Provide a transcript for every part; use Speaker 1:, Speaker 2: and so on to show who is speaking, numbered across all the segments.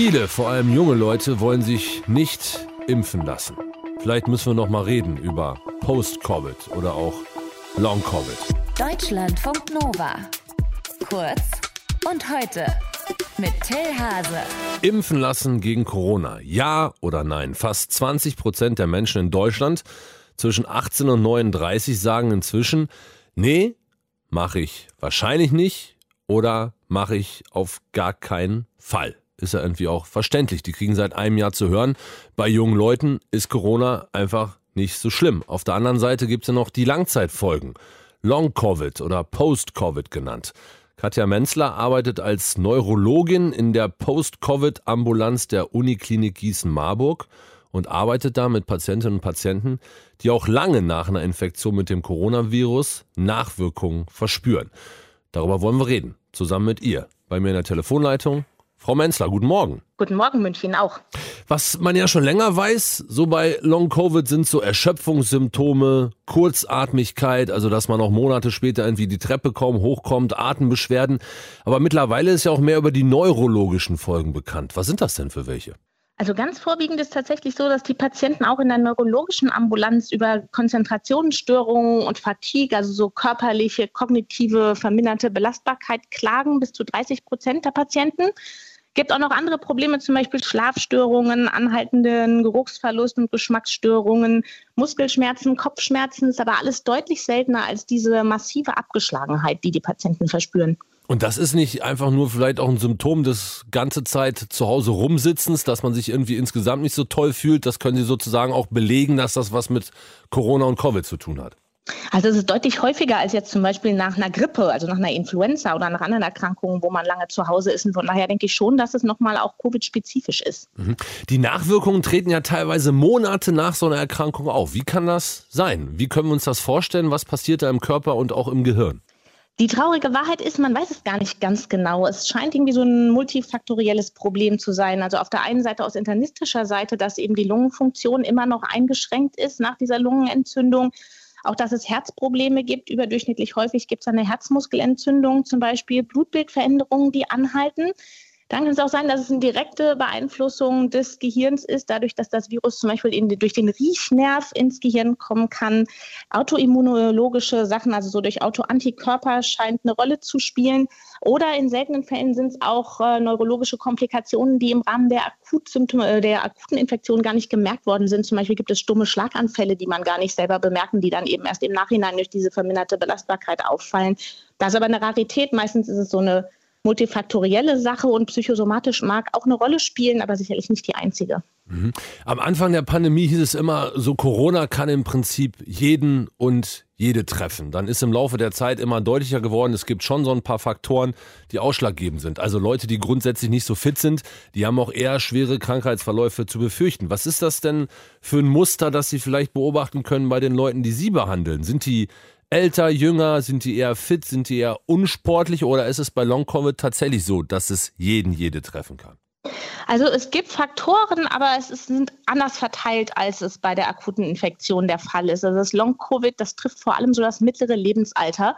Speaker 1: Viele, vor allem junge Leute, wollen sich nicht impfen lassen. Vielleicht müssen wir noch mal reden über Post-Covid oder auch Long-Covid.
Speaker 2: Deutschlandfunk Nova. Kurz und heute mit Till Hase.
Speaker 1: Impfen lassen gegen Corona. Ja oder nein? Fast 20 Prozent der Menschen in Deutschland zwischen 18 und 39 sagen inzwischen, nee, mache ich wahrscheinlich nicht oder mache ich auf gar keinen Fall. Ist ja irgendwie auch verständlich. Die kriegen seit einem Jahr zu hören, bei jungen Leuten ist Corona einfach nicht so schlimm. Auf der anderen Seite gibt es ja noch die Langzeitfolgen. Long-Covid oder Post-Covid genannt. Katja Menzler arbeitet als Neurologin in der Post-Covid-Ambulanz der Uniklinik Gießen-Marburg und arbeitet da mit Patientinnen und Patienten, die auch lange nach einer Infektion mit dem Coronavirus Nachwirkungen verspüren. Darüber wollen wir reden, zusammen mit ihr. Bei mir in der Telefonleitung Frau Menzler, guten Morgen.
Speaker 3: Guten Morgen, München auch.
Speaker 1: Was man ja schon länger weiß, so bei Long Covid sind so Erschöpfungssymptome, Kurzatmigkeit, also dass man auch Monate später irgendwie die Treppe kaum hochkommt, Atembeschwerden. Aber mittlerweile ist ja auch mehr über die neurologischen Folgen bekannt. Was sind das denn für welche?
Speaker 3: Also ganz vorwiegend ist tatsächlich so, dass die Patienten auch in der neurologischen Ambulanz über Konzentrationsstörungen und Fatigue, also so körperliche, kognitive, verminderte Belastbarkeit klagen, bis zu 30 Prozent der Patienten. Gibt auch noch andere Probleme, zum Beispiel Schlafstörungen, anhaltenden Geruchsverlust und Geschmacksstörungen, Muskelschmerzen, Kopfschmerzen, ist aber alles deutlich seltener als diese massive Abgeschlagenheit, die die Patienten verspüren.
Speaker 1: Und das ist nicht einfach nur vielleicht auch ein Symptom des ganze Zeit zu Hause rumsitzens, dass man sich irgendwie insgesamt nicht so toll fühlt. Das können Sie sozusagen auch belegen, dass das was mit Corona und Covid zu tun hat.
Speaker 3: Also es ist deutlich häufiger als jetzt zum Beispiel nach einer Grippe, also nach einer Influenza oder nach anderen Erkrankungen, wo man lange zu Hause ist. Und von daher denke ich schon, dass es nochmal auch Covid-spezifisch ist.
Speaker 1: Mhm. Die Nachwirkungen treten ja teilweise Monate nach so einer Erkrankung auf. Wie kann das sein? Wie können wir uns das vorstellen? Was passiert da im Körper und auch im Gehirn?
Speaker 3: Die traurige Wahrheit ist, man weiß es gar nicht ganz genau. Es scheint irgendwie so ein multifaktorielles Problem zu sein. Also auf der einen Seite aus internistischer Seite, dass eben die Lungenfunktion immer noch eingeschränkt ist nach dieser Lungenentzündung. Auch dass es Herzprobleme gibt. Überdurchschnittlich häufig gibt es eine Herzmuskelentzündung, zum Beispiel Blutbildveränderungen, die anhalten. Dann kann es auch sein, dass es eine direkte Beeinflussung des Gehirns ist, dadurch, dass das Virus zum Beispiel in, durch den Riechnerv ins Gehirn kommen kann. Autoimmunologische Sachen, also so durch Autoantikörper, scheint eine Rolle zu spielen. Oder in seltenen Fällen sind es auch äh, neurologische Komplikationen, die im Rahmen der, Akutsymptome, äh, der akuten Infektion gar nicht gemerkt worden sind. Zum Beispiel gibt es stumme Schlaganfälle, die man gar nicht selber bemerken, die dann eben erst im Nachhinein durch diese verminderte Belastbarkeit auffallen. Das ist aber eine Rarität. Meistens ist es so eine multifaktorielle Sache und psychosomatisch mag auch eine Rolle spielen, aber sicherlich nicht die einzige.
Speaker 1: Mhm. Am Anfang der Pandemie hieß es immer, so Corona kann im Prinzip jeden und jede treffen. Dann ist im Laufe der Zeit immer deutlicher geworden, es gibt schon so ein paar Faktoren, die ausschlaggebend sind. Also Leute, die grundsätzlich nicht so fit sind, die haben auch eher schwere Krankheitsverläufe zu befürchten. Was ist das denn für ein Muster, das Sie vielleicht beobachten können bei den Leuten, die Sie behandeln? Sind die älter, jünger? Sind die eher fit? Sind die eher unsportlich? Oder ist es bei Long Covid tatsächlich so, dass es jeden, jede treffen kann?
Speaker 3: Also es gibt Faktoren, aber es ist, sind anders verteilt, als es bei der akuten Infektion der Fall ist. Also das Long-Covid, das trifft vor allem so das mittlere Lebensalter.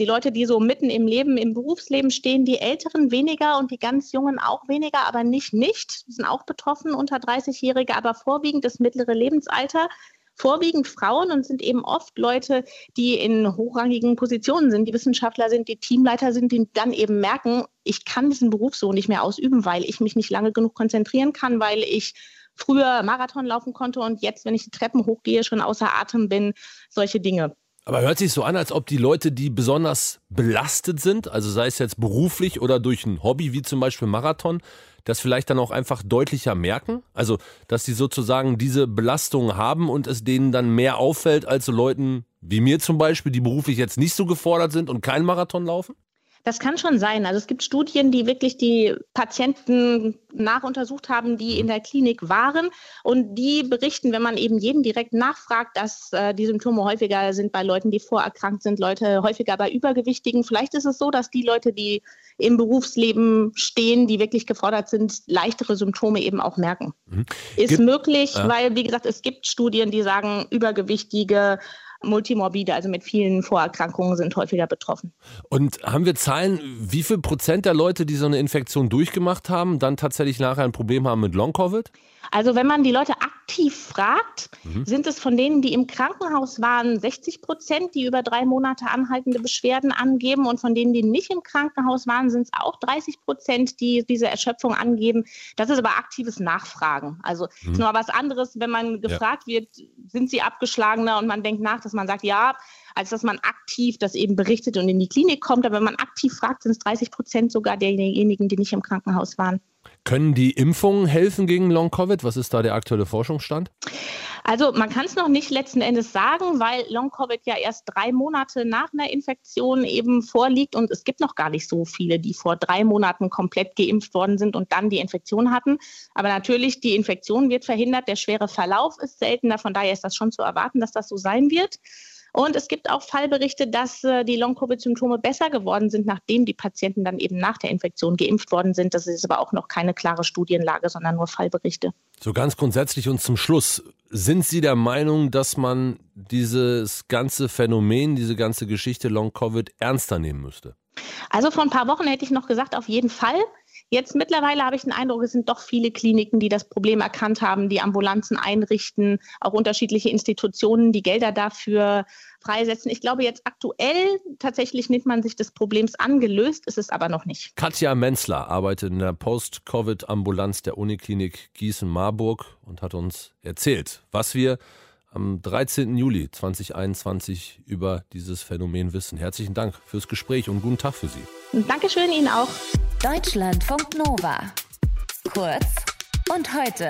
Speaker 3: Die Leute, die so mitten im Leben, im Berufsleben stehen, die Älteren weniger und die ganz Jungen auch weniger, aber nicht nicht. Die sind auch betroffen, unter 30-Jährige, aber vorwiegend das mittlere Lebensalter vorwiegend Frauen und sind eben oft Leute, die in hochrangigen Positionen sind, die Wissenschaftler sind, die Teamleiter sind, die dann eben merken, ich kann diesen Beruf so nicht mehr ausüben, weil ich mich nicht lange genug konzentrieren kann, weil ich früher Marathon laufen konnte und jetzt, wenn ich die Treppen hochgehe, schon außer Atem bin, solche Dinge.
Speaker 1: Aber hört sich so an, als ob die Leute, die besonders belastet sind, also sei es jetzt beruflich oder durch ein Hobby wie zum Beispiel Marathon, das vielleicht dann auch einfach deutlicher merken? Also, dass sie sozusagen diese Belastung haben und es denen dann mehr auffällt als so Leuten wie mir zum Beispiel, die beruflich jetzt nicht so gefordert sind und keinen Marathon laufen?
Speaker 3: Das kann schon sein. Also es gibt Studien, die wirklich die Patienten nachuntersucht haben, die in der Klinik waren. Und die berichten, wenn man eben jeden direkt nachfragt, dass äh, die Symptome häufiger sind bei Leuten, die vorerkrankt sind, Leute häufiger bei Übergewichtigen. Vielleicht ist es so, dass die Leute, die im Berufsleben stehen, die wirklich gefordert sind, leichtere Symptome eben auch merken. Mhm. Ist Gibt, möglich, ja. weil, wie gesagt, es gibt Studien, die sagen, Übergewichtige multimorbide, also mit vielen Vorerkrankungen sind häufiger betroffen.
Speaker 1: Und haben wir Zahlen, wie viel Prozent der Leute, die so eine Infektion durchgemacht haben, dann tatsächlich nachher ein Problem haben mit Long-Covid?
Speaker 3: Also wenn man die Leute aktiv fragt, mhm. sind es von denen, die im Krankenhaus waren, 60 Prozent, die über drei Monate anhaltende Beschwerden angeben. Und von denen, die nicht im Krankenhaus waren, sind es auch 30 Prozent, die diese Erschöpfung angeben. Das ist aber aktives Nachfragen. Also mhm. ist nur was anderes, wenn man gefragt ja. wird, sind sie abgeschlagener und man denkt nach, dass man sagt, ja, als dass man aktiv das eben berichtet und in die Klinik kommt. Aber wenn man aktiv fragt, sind es 30 Prozent sogar derjenigen, die nicht im Krankenhaus waren.
Speaker 1: Können die Impfungen helfen gegen Long-Covid? Was ist da der aktuelle Forschungsstand?
Speaker 3: Also man kann es noch nicht letzten Endes sagen, weil Long-Covid ja erst drei Monate nach einer Infektion eben vorliegt und es gibt noch gar nicht so viele, die vor drei Monaten komplett geimpft worden sind und dann die Infektion hatten. Aber natürlich, die Infektion wird verhindert, der schwere Verlauf ist seltener, von daher ist das schon zu erwarten, dass das so sein wird. Und es gibt auch Fallberichte, dass äh, die Long-Covid-Symptome besser geworden sind, nachdem die Patienten dann eben nach der Infektion geimpft worden sind. Das ist aber auch noch keine klare Studienlage, sondern nur Fallberichte.
Speaker 1: So ganz grundsätzlich und zum Schluss. Sind Sie der Meinung, dass man dieses ganze Phänomen, diese ganze Geschichte Long-Covid ernster nehmen müsste?
Speaker 3: Also vor ein paar Wochen hätte ich noch gesagt, auf jeden Fall. Jetzt mittlerweile habe ich den Eindruck, es sind doch viele Kliniken, die das Problem erkannt haben, die Ambulanzen einrichten, auch unterschiedliche Institutionen, die Gelder dafür freisetzen. Ich glaube, jetzt aktuell tatsächlich nimmt man sich des Problems angelöst, ist es aber noch nicht.
Speaker 1: Katja Menzler arbeitet in der Post-Covid-Ambulanz der Uniklinik Gießen-Marburg und hat uns erzählt, was wir am 13. Juli 2021 über dieses Phänomen wissen. Herzlichen Dank fürs Gespräch und guten Tag für Sie.
Speaker 3: Dankeschön Ihnen auch.
Speaker 2: Deutschlandfunk Nova. Kurz und heute.